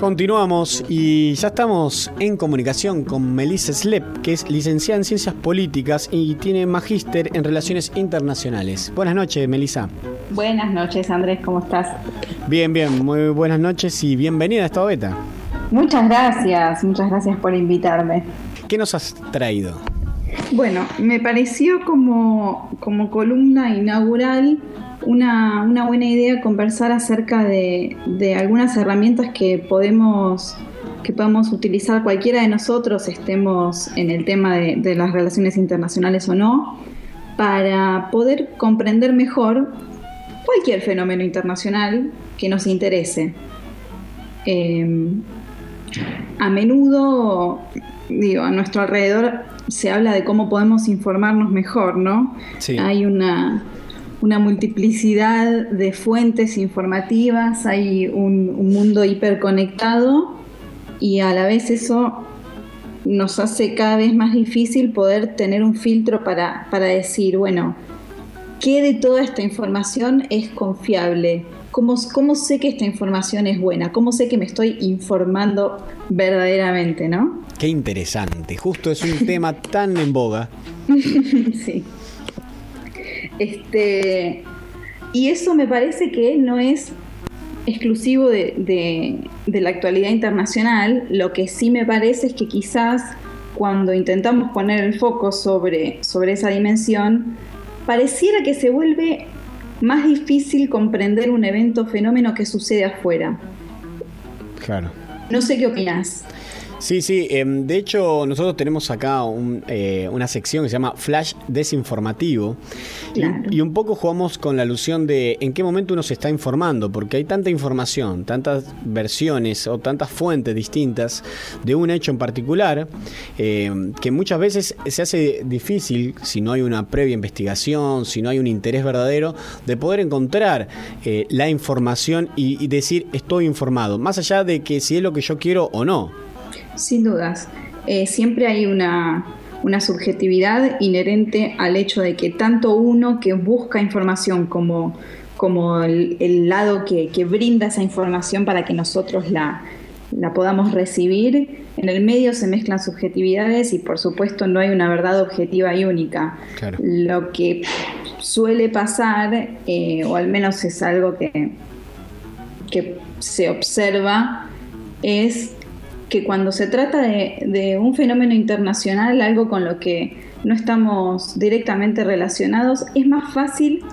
Continuamos y ya estamos en comunicación con Melissa Slep, que es licenciada en Ciencias Políticas y tiene magíster en Relaciones Internacionales. Buenas noches, Melissa. Buenas noches, Andrés, ¿cómo estás? Bien, bien, muy buenas noches y bienvenida a esta beta. Muchas gracias, muchas gracias por invitarme. ¿Qué nos has traído? Bueno, me pareció como, como columna inaugural una, buena idea conversar acerca de, algunas herramientas que podemos, que podemos utilizar cualquiera de nosotros, estemos en el tema de, las relaciones internacionales o no, para poder comprender mejor cualquier fenómeno internacional que nos interese. Em, a menudo, digo, a nuestro alrededor se habla de cómo podemos informarnos mejor, ¿no? Hay una, una multiplicidad de fuentes informativas, hay un, mundo hiperconectado y a la vez eso nos hace cada vez más difícil poder tener un filtro para, para decir, bueno, ¿qué de toda esta información es confiable? ¿Cómo, ¿Cómo, sé que esta información es buena? ¿Cómo sé que me estoy informando verdaderamente, no? Qué interesante, justo es un tema tan en boga. sí. Este, y eso me parece que no es exclusivo de, la actualidad internacional. Lo que sí me parece es que quizás cuando intentamos poner el foco sobre, sobre esa dimensión, pareciera que se vuelve más difícil comprender un evento o fenómeno que sucede afuera. Claro. No sé qué opinas. Sí, sí. Em, de hecho, nosotros tenemos acá eh, una sección que se llama Flash Desinformativo. Y, un poco jugamos con la alusión de en qué momento uno se está informando, porque hay tanta información, tantas versiones o tantas fuentes distintas de un hecho en particular, em, que muchas veces se hace difícil, si no hay una previa investigación, si no hay un interés verdadero, de poder encontrar eh, la información y decir estoy informado, más allá de que si es lo que yo quiero o no. Sin dudas. Eh, siempre hay una, subjetividad inherente al hecho de que tanto uno que busca información como, como el, lado que, brinda esa información para que nosotros la, podamos recibir, en el medio se mezclan subjetividades y por supuesto no hay una verdad objetiva y única. Lo que suele pasar, eh, o al menos es algo que, que se observa, es que cuando se trata de, un fenómeno internacional, algo con lo que no estamos directamente relacionados, es más fácil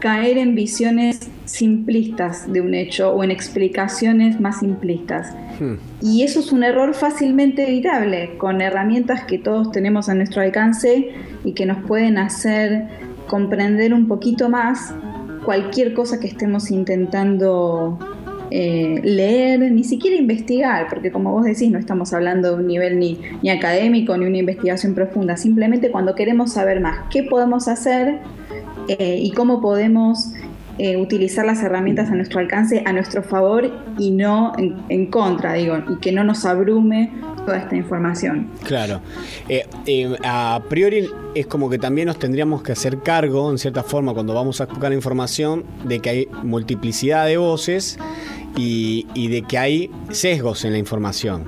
caer en visiones simplistas de un hecho o en explicaciones más simplistas. Hmm. Y eso es un error fácilmente evitable con herramientas que todos tenemos a nuestro alcance y que nos pueden hacer comprender un poquito más cualquier cosa que estemos intentando eh, leer, ni siquiera investigar, porque como vos decís, no estamos hablando de un nivel ni, ni académico ni una investigación profunda, simplemente cuando queremos saber más qué podemos hacer eh, y cómo podemos eh, utilizar las herramientas a nuestro alcance, a nuestro favor y no en, contra, digo, y que no nos abrume toda esta información. Claro. a priori es como que también nos tendríamos que hacer cargo, en cierta forma, cuando vamos a buscar información, de que hay multiplicidad de voces y, de que hay sesgos en la información.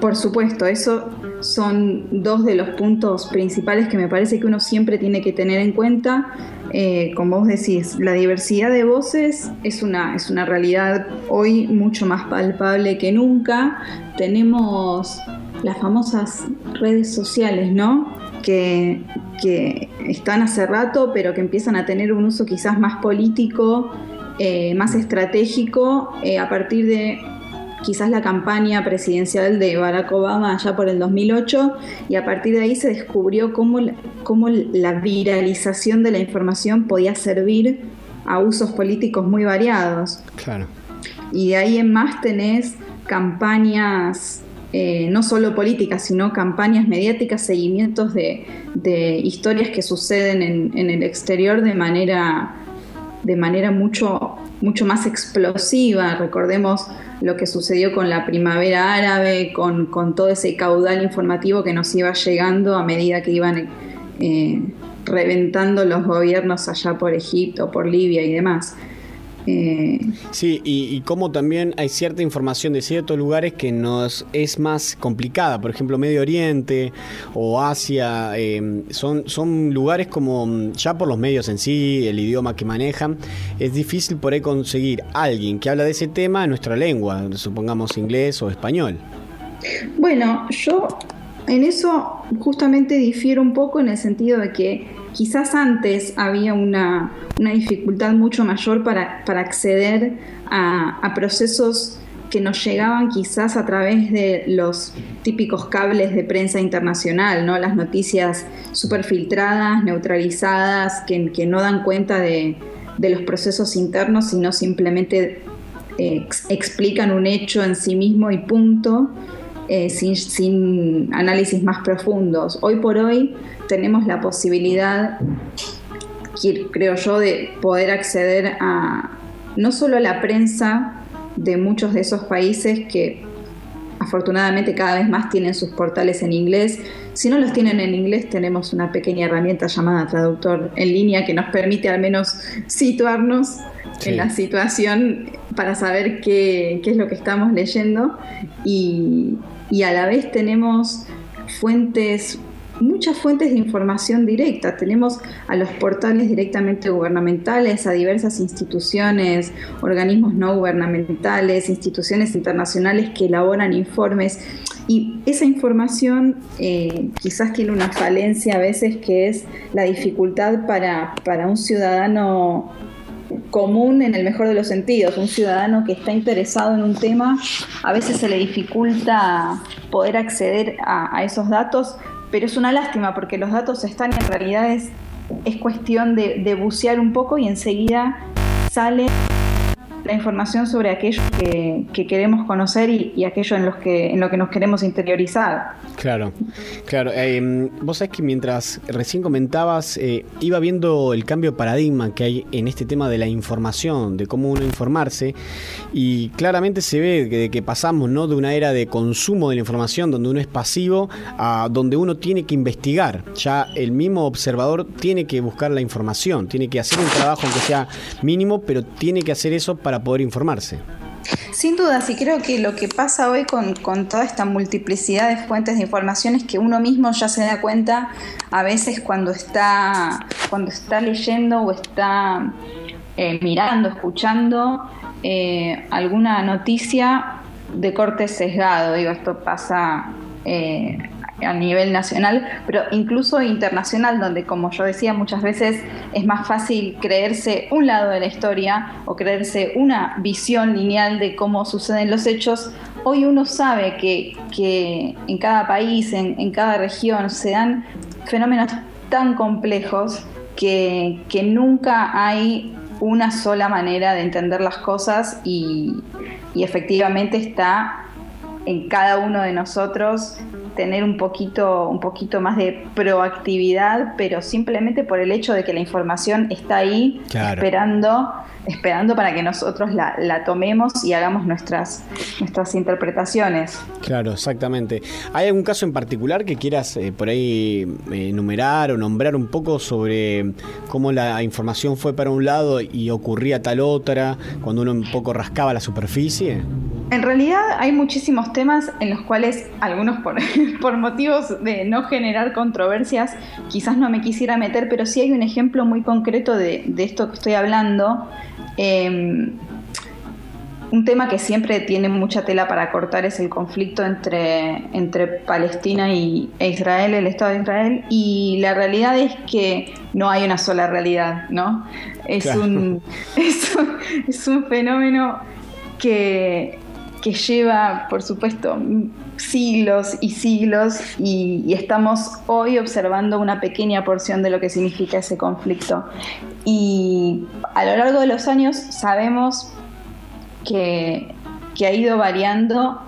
Por supuesto, eso son dos de los puntos principales que me parece que uno siempre tiene que tener en cuenta. Eh, como vos decís, la diversidad de voces es una, es una realidad hoy mucho más palpable que nunca. Tenemos las famosas redes sociales, ¿no? Que, que están hace rato, pero que empiezan a tener un uso quizás más político eh, más estratégico eh, a partir de quizás la campaña presidencial de Barack Obama allá por el 2008 y a partir de ahí se descubrió cómo, cómo la viralización de la información podía servir a usos políticos muy variados. Claro. Y de ahí en más tenés campañas, eh, no solo políticas, sino campañas mediáticas, seguimientos de, historias que suceden en, en el exterior de manera de manera mucho, mucho más explosiva. Recordemos lo que sucedió con la primavera árabe, con, todo ese caudal informativo que nos iba llegando a medida que iban eh, reventando los gobiernos allá por Egipto, por Libia y demás. Sí, y, como también hay cierta información de ciertos lugares que nos es más complicada, por ejemplo Medio Oriente o Asia, em, son, son lugares como mm, ya por los medios en sí, el idioma que manejan, es difícil por ahí conseguir alguien que habla de ese tema en nuestra lengua, supongamos inglés o español. Bueno, yo en eso justamente difiero un poco en el sentido de que quizás antes había una, dificultad mucho mayor para, acceder a, procesos que nos llegaban quizás a través de los típicos cables de prensa internacional, ¿no? Las noticias súper filtradas, neutralizadas, que, no dan cuenta de, los procesos internos, sino simplemente eh, explican un hecho en sí mismo y punto. Eh, sin, análisis más profundos. Hoy por hoy tenemos la posibilidad, creo yo, de poder acceder a no solo a la prensa de muchos de esos países que afortunadamente cada vez más tienen sus portales en inglés. Si no los tienen en inglés, tenemos una pequeña herramienta llamada traductor en línea que nos permite al menos situarnos en la situación para saber qué, qué, es lo que estamos leyendo y, y a la vez tenemos fuentes muchas fuentes de información directa. Tenemos a los portales directamente gubernamentales, a diversas instituciones, organismos no gubernamentales, instituciones internacionales que elaboran informes. Y esa información eh, quizás tiene una falencia a veces que es la dificultad para, para un ciudadano común en el mejor de los sentidos. Un ciudadano que está interesado en un tema, a veces se le dificulta poder acceder a, esos datos, pero es una lástima porque los datos están y en realidad es, cuestión de, bucear un poco y enseguida sale la información sobre aquello que, queremos conocer y, aquello en, los que, en lo que nos queremos interiorizar. Claro, claro. Eh, vos sabés que mientras recién comentabas, eh, iba viendo el cambio de paradigma que hay en este tema de la información, de cómo uno informarse, y claramente se ve que, que pasamos ¿no? de una era de consumo de la información, donde uno es pasivo, a donde uno tiene que investigar. Ya el mismo observador tiene que buscar la información, tiene que hacer un trabajo, aunque sea mínimo, pero tiene que hacer eso para para poder informarse. Sin duda, sí creo que lo que pasa hoy con, toda esta multiplicidad de fuentes de información es que uno mismo ya se da cuenta a veces cuando está, cuando está leyendo o está eh, mirando, escuchando eh, alguna noticia de corte sesgado. Digo, esto pasa eh, a nivel nacional, pero incluso internacional, donde como yo decía muchas veces es más fácil creerse un lado de la historia o creerse una visión lineal de cómo suceden los hechos. Hoy uno sabe que, en cada país, en, cada región, se dan fenómenos tan complejos que, nunca hay una sola manera de entender las cosas y efectivamente está en cada uno de nosotros tener un poquito, un poquito más de proactividad, pero simplemente por el hecho de que la información está ahí esperando, esperando para que nosotros la, tomemos y hagamos nuestras, nuestras interpretaciones. Claro, exactamente. ¿Hay algún caso en particular que quieras eh, por ahí eh, enumerar o nombrar un poco sobre cómo la información fue para un lado y ocurría tal otra, cuando uno un poco rascaba la superficie? En realidad hay muchísimos temas en los cuales algunos por, motivos de no generar controversias quizás no me quisiera meter, pero sí hay un ejemplo muy concreto de, esto que estoy hablando. Em, un tema que siempre tiene mucha tela para cortar es el conflicto entre, entre Palestina y, e Israel, el Estado de Israel, y la realidad es que no hay una sola realidad, ¿no? Es, un, es un fenómeno que que lleva, por supuesto, siglos y siglos y, estamos hoy observando una pequeña porción de lo que significa ese conflicto. Y a lo largo de los años sabemos que, ha ido variando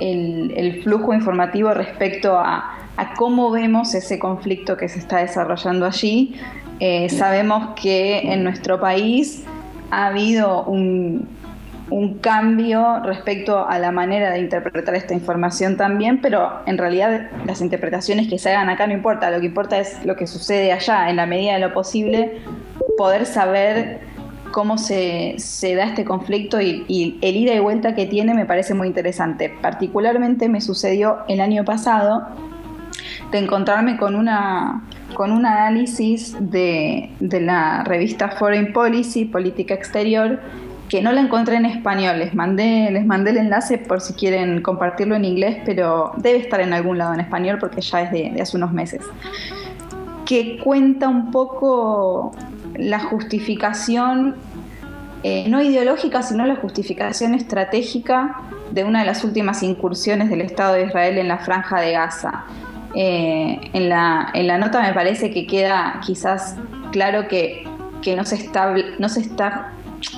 el, flujo informativo respecto a, cómo vemos ese conflicto que se está desarrollando allí. Eh, sabemos que en nuestro país ha habido un, un cambio respecto a la manera de interpretar esta información también, pero en realidad las interpretaciones que se hagan acá no importa, lo que importa es lo que sucede allá, en la medida de lo posible, poder saber cómo se, da este conflicto y, y, el ida y vuelta que tiene me parece muy interesante. Particularmente me sucedió el año pasado de encontrarme con una con un análisis de, de la revista Foreign Policy, Política Exterior, que no la encontré en español. Les mandé, les mandé el enlace por si quieren compartirlo en inglés, pero debe estar en algún lado en español porque ya es de, hace unos meses. Que cuenta un poco la justificación, eh, no ideológica, sino la justificación estratégica de una de las últimas incursiones del Estado de Israel en la franja de Gaza. Eh, en, la, en, la, nota me parece que queda quizás claro que, que no, se está, no se está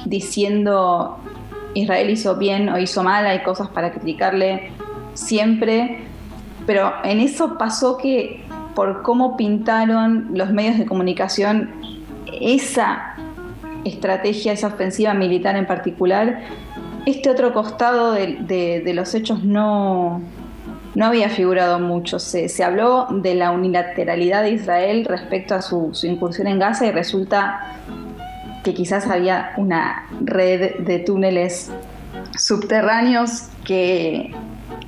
diciendo Israel hizo bien o hizo mal, hay cosas para criticarle siempre, pero en eso pasó que por cómo pintaron los medios de comunicación esa estrategia, esa ofensiva militar en particular, este otro costado de, los hechos no, no había figurado mucho. Se, habló de la unilateralidad de Israel respecto a su incursión en Gaza y resulta que quizás había una red de túneles subterráneos que,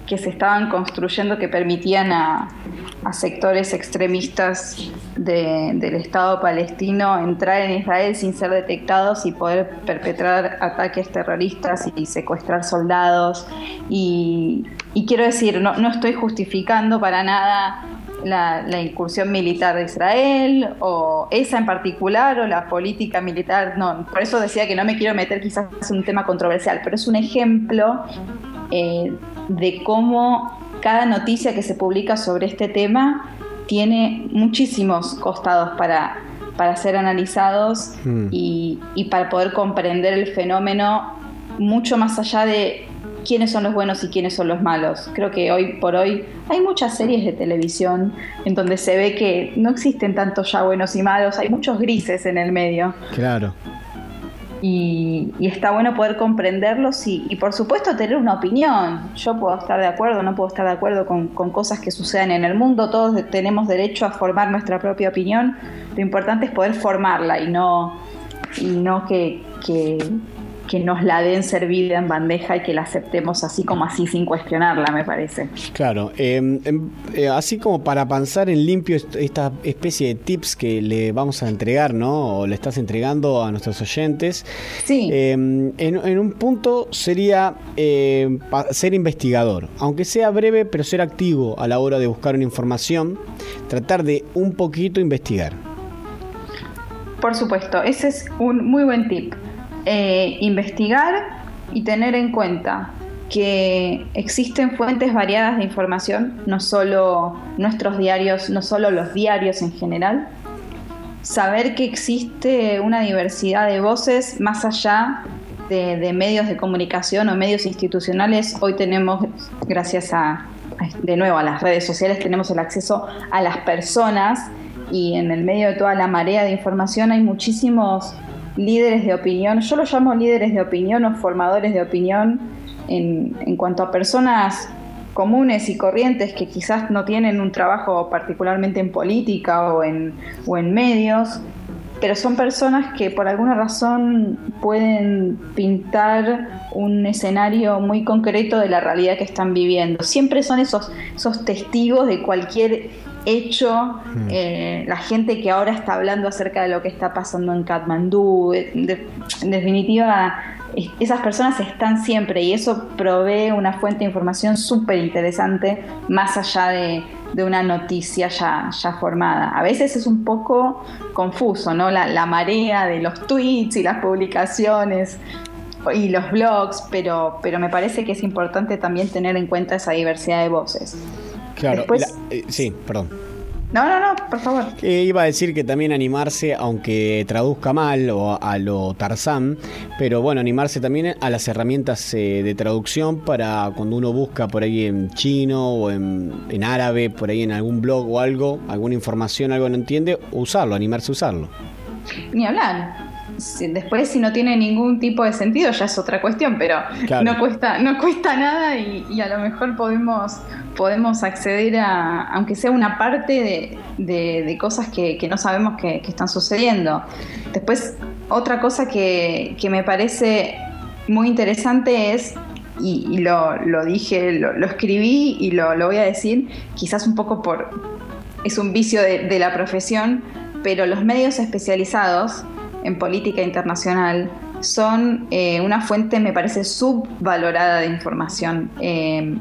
que se estaban construyendo que permitían a, sectores extremistas del Estado palestino entrar en Israel sin ser detectados y poder perpetrar ataques terroristas y secuestrar soldados. Y, y quiero decir, no, no estoy justificando para nada la, incursión militar de Israel o esa en particular o la política militar. No, por eso decía que no me quiero meter quizás en un tema controversial, pero es un ejemplo eh, de cómo cada noticia que se publica sobre este tema tiene muchísimos costados para, para ser analizados mm. y, y para poder comprender el fenómeno mucho más allá de quiénes son los buenos y quiénes son los malos. Creo que hoy por hoy hay muchas series de televisión en donde se ve que no existen tantos ya buenos y malos, hay muchos grises en el medio. Claro. Y, está bueno poder comprenderlos y, por supuesto tener una opinión. Yo puedo estar de acuerdo, no puedo estar de acuerdo con, con cosas que sucedan en el mundo, todos tenemos derecho a formar nuestra propia opinión. Lo importante es poder formarla y no, y no que, que que nos la den servida en bandeja y que la aceptemos así como así sin cuestionarla, me parece. Claro, em, em, eh, así como para pensar en limpio esta especie de tips que le vamos a entregar, ¿no? O le estás entregando a nuestros oyentes. Sí. Em, en, un punto sería ser investigador, aunque sea breve, pero ser activo a la hora de buscar una información, tratar de un poquito investigar. Por supuesto, ese es un muy buen tip. Eh, investigar y tener en cuenta que existen fuentes variadas de información, no solo nuestros diarios, no solo los diarios en general. Saber que existe una diversidad de voces más allá de, medios de comunicación o medios institucionales. Hoy tenemos, gracias a, de nuevo, a las redes sociales, tenemos el acceso a las personas y en el medio de toda la marea de información hay muchísimos líderes de opinión, yo los llamo líderes de opinión o formadores de opinión en, en cuanto a personas comunes y corrientes que quizás no tienen un trabajo particularmente en política o en, o en medios, pero son personas que por alguna razón pueden pintar un escenario muy concreto de la realidad que están viviendo. Siempre son esos, esos testigos de cualquier hecho, hmm. eh, la gente que ahora está hablando acerca de lo que está pasando en Katmandú, en definitiva, esas personas están siempre y eso provee una fuente de información súper interesante más allá de, una noticia ya, ya, formada. A veces es un poco confuso, ¿no? La, la, marea de los tweets y las publicaciones y los blogs, pero, pero me parece que es importante también tener en cuenta esa diversidad de voces. Claro, eh, sí, perdón. No, no, no, por favor. iba a decir que también animarse, aunque traduzca mal o a lo Tarzán, pero bueno, animarse también a las herramientas eh, de traducción para cuando uno busca por ahí en chino o en, en, árabe, por ahí en algún blog o algo, alguna información, algo no entiende, usarlo, animarse a usarlo. Ni hablar. Después si no tiene ningún tipo de sentido ya es otra cuestión, pero no cuesta, no cuesta nada y, a lo mejor podemos, podemos acceder a, aunque sea una parte de, cosas que, no sabemos que, están sucediendo. Después, otra cosa que, me parece muy interesante es y, lo, dije, lo, escribí y lo, voy a decir, quizás un poco por, es un vicio de, la profesión, pero los medios especializados en política internacional son eh, una fuente, me parece, subvalorada de información. Eh,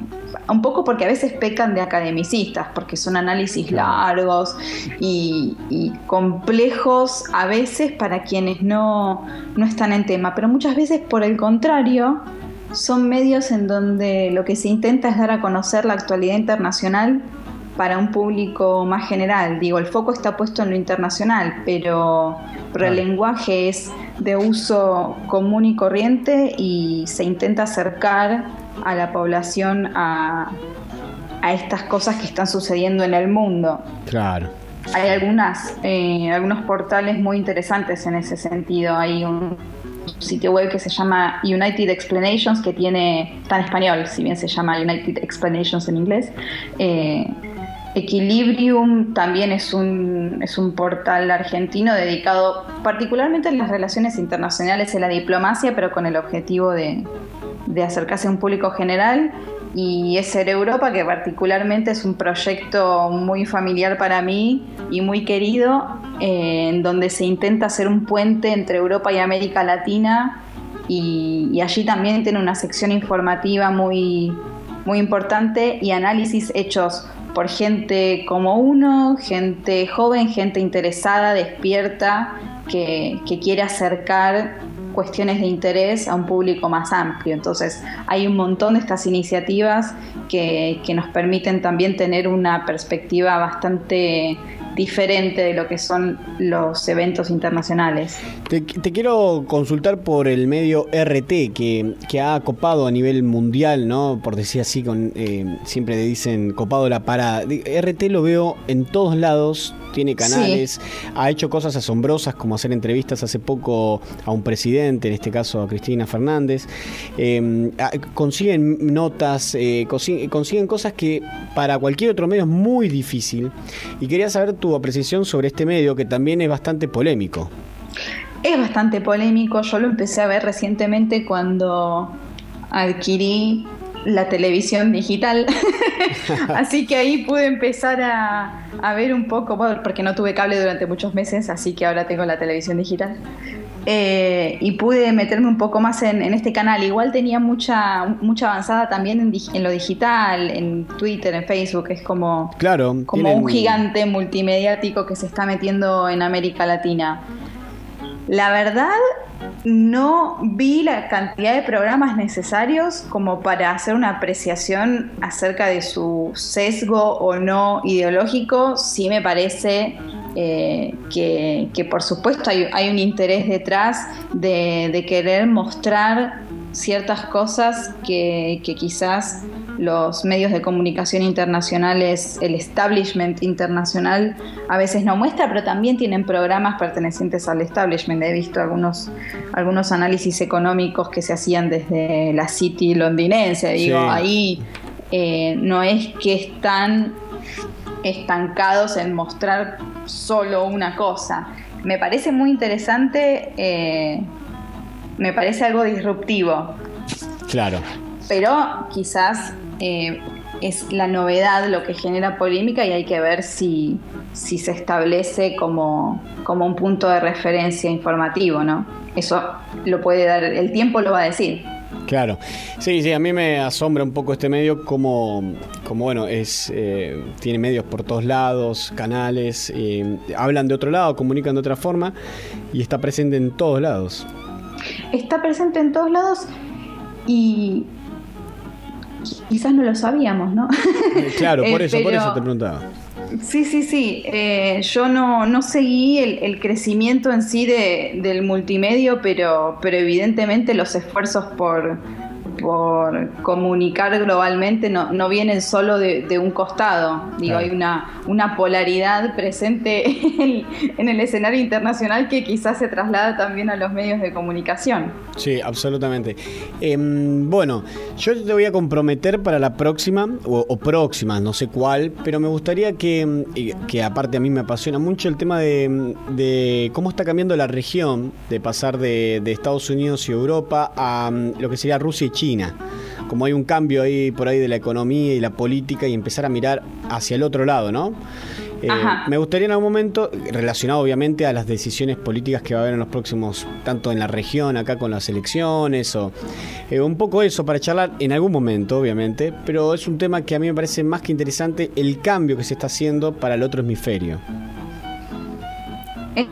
un poco porque a veces pecan de academicistas, porque son análisis largos y, complejos a veces para quienes no, no están en tema, pero muchas veces por el contrario son medios en donde lo que se intenta es dar a conocer la actualidad internacional para un público más general. Digo, el foco está puesto en lo internacional, pero, el lenguaje es de uso común y corriente y se intenta acercar a la población a, estas cosas que están sucediendo en el mundo. Claro. Hay algunas, eh, algunos portales muy interesantes en ese sentido. Hay un sitio web que se llama United Explanations, que tiene, está en español, si bien se llama United Explanations en inglés, eh, Equilibrium también es un, es un portal argentino dedicado particularmente a las relaciones internacionales y la diplomacia, pero con el objetivo de, acercarse a un público general. Y es Ser Europa, que particularmente es un proyecto muy familiar para mí y muy querido, eh, en donde se intenta hacer un puente entre Europa y América Latina. Y, y allí también tiene una sección informativa muy, muy importante y análisis hechos por gente como uno, gente joven, gente interesada, despierta, que, quiere acercar cuestiones de interés a un público más amplio. Entonces hay un montón de estas iniciativas que, nos permiten también tener una perspectiva bastante diferente de lo que son los eventos internacionales. Te, quiero consultar por el medio RT que, ha copado a nivel mundial, ¿no? Por decir así, con, eh, siempre le dicen copado la parada. RT lo veo en todos lados, tiene canales, ha hecho cosas asombrosas como hacer entrevistas hace poco a un presidente, en este caso a Cristina Fernández. Em, consiguen notas, eh, consiguen, cosas que para cualquier otro medio es muy difícil. Y quería saber tu apreciación sobre este medio que también es bastante polémico. Es bastante polémico, yo lo empecé a ver recientemente cuando adquirí la televisión digital. así que ahí pude empezar a, ver un poco, porque no tuve cable durante muchos meses, así que ahora tengo la televisión digital. Eh, y pude meterme un poco más en, este canal. Igual tenía mucha, mucha avanzada también en, lo digital, en Twitter, en Facebook. Es como, claro, como un gigante multimediático que se está metiendo en América Latina. La verdad no vi la cantidad de programas necesarios como para hacer una apreciación acerca de su sesgo o no ideológico. Sí me parece eh, que, por supuesto hay, un interés detrás de querer mostrar ciertas cosas que, quizás los medios de comunicación internacionales, el establishment internacional a veces no muestra, pero también tienen programas pertenecientes al establishment. He visto algunos, algunos análisis económicos que se hacían desde la City londinense. Digo, ahí eh, no es que están estancados en mostrar solo una cosa. Me parece muy interesante. Eh, me parece algo disruptivo. Claro. Pero quizás eh, es la novedad lo que genera polémica y hay que ver si, si se establece como, como un punto de referencia informativo, ¿no? Eso lo puede dar, el tiempo lo va a decir. Claro, sí, sí, a mí me asombra un poco este medio como, como bueno, es eh, tiene medios por todos lados, canales, eh, hablan de otro lado, comunican de otra forma y está presente en todos lados está presente en todos lados y quizás no lo sabíamos, ¿no? Eh, claro, por eh, eso, por eso te preguntaba. Sí, sí, sí. Eh, yo no, no seguí el, crecimiento en sí de, del multimedio, pero, pero evidentemente los esfuerzos por, por comunicar globalmente no, no vienen solo de, un costado. Digo, hay una, una polaridad presente en, el escenario internacional que quizás se traslada también a los medios de comunicación. Sí, absolutamente. Em, bueno, yo te voy a comprometer para la próxima, o, próxima, no sé cuál, pero me gustaría que, que aparte a mí me apasiona mucho el tema de, cómo está cambiando la región, de pasar de, de Estados Unidos y Europa a mm, lo que sería Rusia y China. Como hay un cambio ahí por ahí de la economía y la política y empezar a mirar hacia el otro lado, ¿no? Eh, me gustaría en algún momento, relacionado obviamente a las decisiones políticas que va a haber en los próximos, tanto en la región, acá con las elecciones, o eh, un poco eso para charlar en algún momento, obviamente, pero es un tema que a mí me parece más que interesante el cambio que se está haciendo para el otro hemisferio.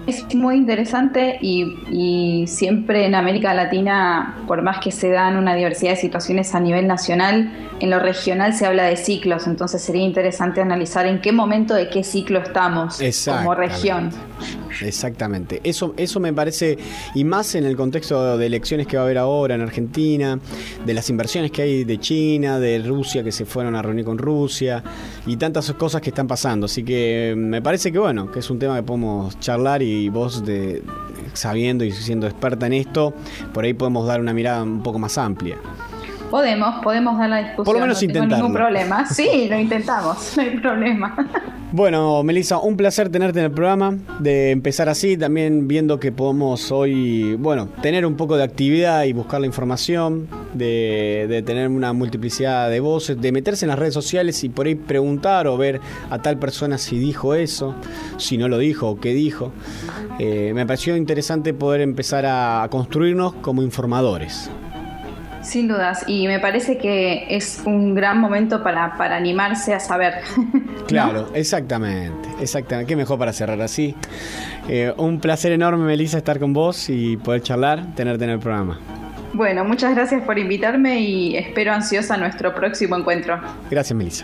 Es muy interesante y, siempre en América Latina, por más que se dan una diversidad de situaciones a nivel nacional, en lo regional se habla de ciclos, entonces sería interesante analizar en qué momento de qué ciclo estamos como región. Exactamente. Eso, eso me parece, y más en el contexto de elecciones que va a haber ahora en Argentina, de las inversiones que hay de China, de Rusia que se fueron a reunir con Rusia, y tantas cosas que están pasando. Así que me parece que bueno, que es un tema que podemos charlar y vos de, sabiendo y siendo experta en esto, por ahí podemos dar una mirada un poco más amplia. Podemos, podemos dar la discusión. Por lo menos no tengo ningún problema. Sí, lo intentamos, no hay problema. Bueno, Melissa, un placer tenerte en el programa, de empezar así, también viendo que podemos hoy, bueno, tener un poco de actividad y buscar la información, de, tener una multiplicidad de voces, de meterse en las redes sociales y por ahí preguntar o ver a tal persona si dijo eso, si no lo dijo o qué dijo. Eh, me pareció interesante poder empezar a construirnos como informadores. Sin dudas, y me parece que es un gran momento para, animarse a saber. Claro, exactamente, exactamente. Qué mejor para cerrar así. Eh, un placer enorme, Melissa, estar con vos y poder charlar, tenerte en el programa. Bueno, muchas gracias por invitarme y espero ansiosa nuestro próximo encuentro. Gracias, Melissa.